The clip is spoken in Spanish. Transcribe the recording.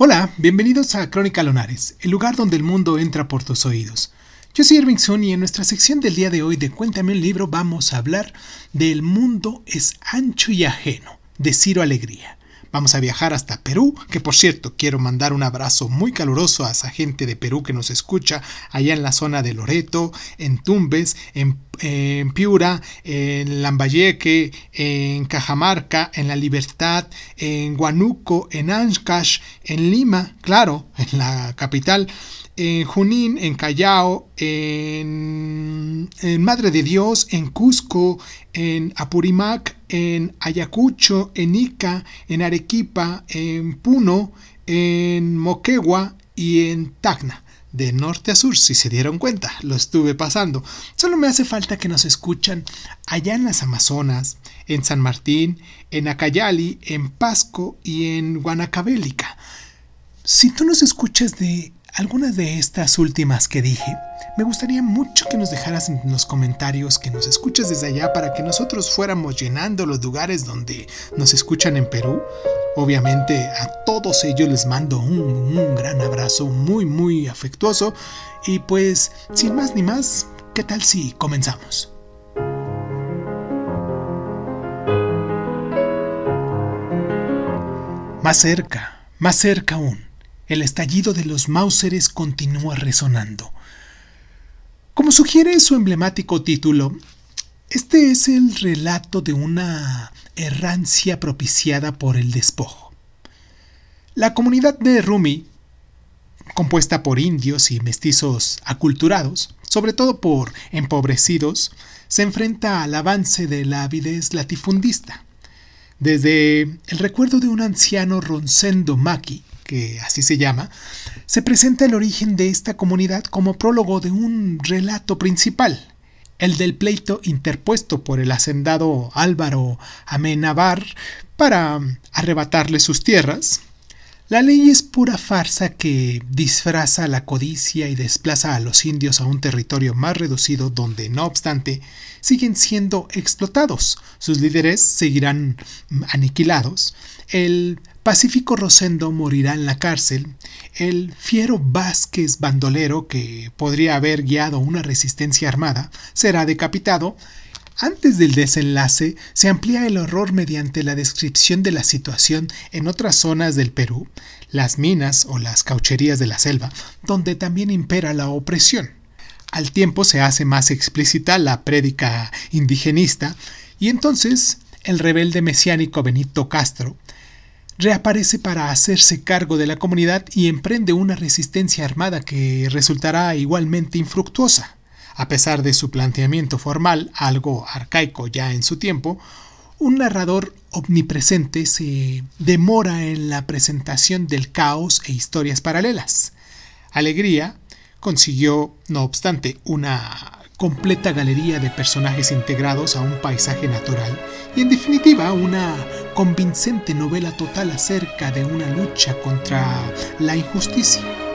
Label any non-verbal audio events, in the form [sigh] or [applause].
Hola, bienvenidos a Crónica Lonares, el lugar donde el mundo entra por tus oídos. Yo soy Irving Sun y en nuestra sección del día de hoy de Cuéntame un libro vamos a hablar de El mundo es ancho y ajeno, de Ciro Alegría. Vamos a viajar hasta Perú, que por cierto quiero mandar un abrazo muy caluroso a esa gente de Perú que nos escucha allá en la zona de Loreto, en Tumbes, en, Piura, en Lambayeque, en Cajamarca, en La Libertad, en Huánuco, en Ancash, en Lima, claro, [laughs] en la capital, en Junín, en Callao, en, Madre de Dios, en Cusco, en Apurimac, en Ayacucho, en Ica, en Arequipa, en Puno, en Moquegua y en Tacna. De norte a sur, si se dieron cuenta, lo estuve pasando. Solo me hace falta que nos escuchan allá en las Amazonas, en San Martín, en Acayali, en Pasco y en Guanacabélica. Si tú nos escuchas de algunas de estas últimas que dije, me gustaría mucho que nos dejaras en los comentarios que nos escuches desde allá para que nosotros fuéramos llenando los lugares donde nos escuchan en Perú. Obviamente a todos ellos les mando un, un gran abrazo muy muy afectuoso y pues sin más ni más, ¿qué tal si comenzamos? Más cerca, más cerca aún el estallido de los Mauseres continúa resonando. Como sugiere su emblemático título, este es el relato de una errancia propiciada por el despojo. La comunidad de Rumi, compuesta por indios y mestizos aculturados, sobre todo por empobrecidos, se enfrenta al avance de la avidez latifundista. Desde el recuerdo de un anciano Ronsendo Maki, que así se llama, se presenta el origen de esta comunidad como prólogo de un relato principal, el del pleito interpuesto por el hacendado Álvaro Amenabar para arrebatarle sus tierras. La ley es pura farsa que disfraza la codicia y desplaza a los indios a un territorio más reducido donde, no obstante, siguen siendo explotados. Sus líderes seguirán aniquilados. El Pacífico Rosendo morirá en la cárcel, el fiero Vázquez Bandolero, que podría haber guiado una resistencia armada, será decapitado. Antes del desenlace, se amplía el horror mediante la descripción de la situación en otras zonas del Perú, las minas o las caucherías de la selva, donde también impera la opresión. Al tiempo se hace más explícita la prédica indigenista, y entonces el rebelde mesiánico Benito Castro reaparece para hacerse cargo de la comunidad y emprende una resistencia armada que resultará igualmente infructuosa. A pesar de su planteamiento formal, algo arcaico ya en su tiempo, un narrador omnipresente se demora en la presentación del caos e historias paralelas. Alegría consiguió, no obstante, una completa galería de personajes integrados a un paisaje natural y en definitiva una convincente novela total acerca de una lucha contra la injusticia.